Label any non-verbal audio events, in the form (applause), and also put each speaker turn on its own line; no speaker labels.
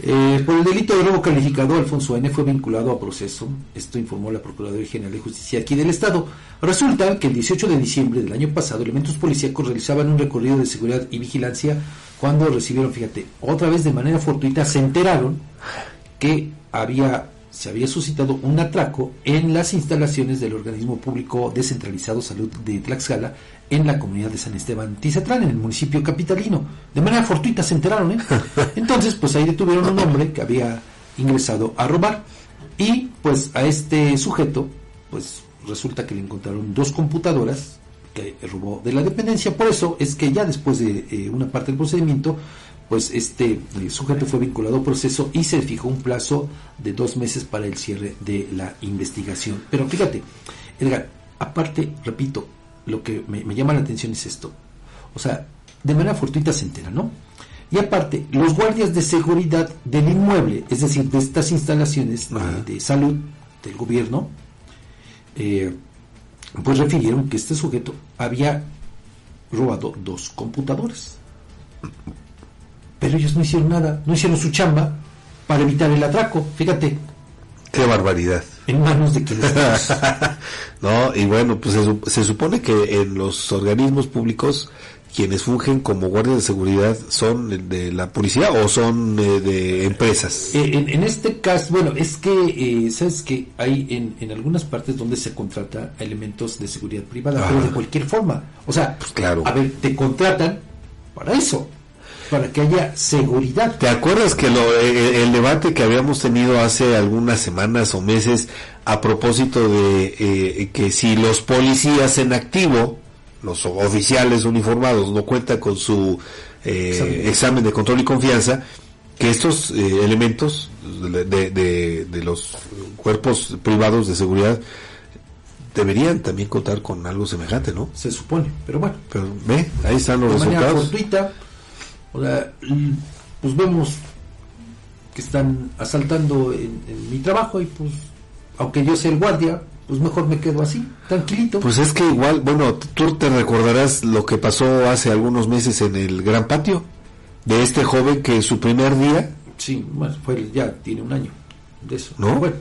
Eh, por el delito de robo calificado, Alfonso N. fue vinculado a proceso. Esto informó la Procuraduría General de Justicia aquí del Estado. Resulta que el 18 de diciembre del año pasado, elementos policíacos realizaban un recorrido de seguridad y vigilancia cuando recibieron, fíjate, otra vez de manera fortuita, se enteraron que había se había suscitado un atraco en las instalaciones del organismo público descentralizado Salud de Tlaxcala en la comunidad de San Esteban Tizatlán, en el municipio capitalino. De manera fortuita se enteraron, ¿eh? (laughs) Entonces, pues ahí detuvieron a un hombre que había ingresado a robar y pues a este sujeto, pues resulta que le encontraron dos computadoras que robó de la dependencia. Por eso es que ya después de eh, una parte del procedimiento, pues este sujeto fue vinculado al proceso y se fijó un plazo de dos meses para el cierre de la investigación. Pero fíjate, Edgar, aparte, repito, lo que me, llama la atención es esto. O sea, de manera fortuita se entera, ¿no? Y aparte, los guardias de seguridad del inmueble, es decir, de estas instalaciones de, salud del gobierno, eh, pues refirieron que este sujeto había robado dos computadores. Pero ellos no hicieron nada, no hicieron su chamba para evitar el atraco. Fíjate.
Qué barbaridad.
En manos de quienes (laughs)
No, y bueno, pues se, supone que en los organismos públicos quienes fungen como guardias de seguridad son de la policía o son eh, de empresas.
Eh, en, este caso, bueno, es que, eh, ¿sabes que Hay en, en, algunas partes donde se contrata elementos de seguridad privada, pero de cualquier forma. O sea,
pues claro.
a ver, te contratan para eso para que haya seguridad.
¿Te acuerdas que lo, eh, eh, el debate que habíamos tenido hace algunas semanas o meses a propósito de eh, que si los policías en activo, los oficiales uniformados, no cuentan con su examen. de control y confianza, que estos elementos de, de, los cuerpos privados de seguridad deberían también contar con algo semejante, ¿no?
Se supone, pero bueno.
Pero ve, ahí están los resultados.
O sea, (clears throat) pues vemos que están asaltando en, mi trabajo y pues, aunque yo sea el guardia, pues mejor me quedo así, tranquilito.
Pues es que igual, bueno, tú te recordarás lo que pasó hace algunos meses en el Gran Patio, de este joven que su primer día...
Sí, bueno, fue, ya tiene un año de eso.
¿No? Bueno,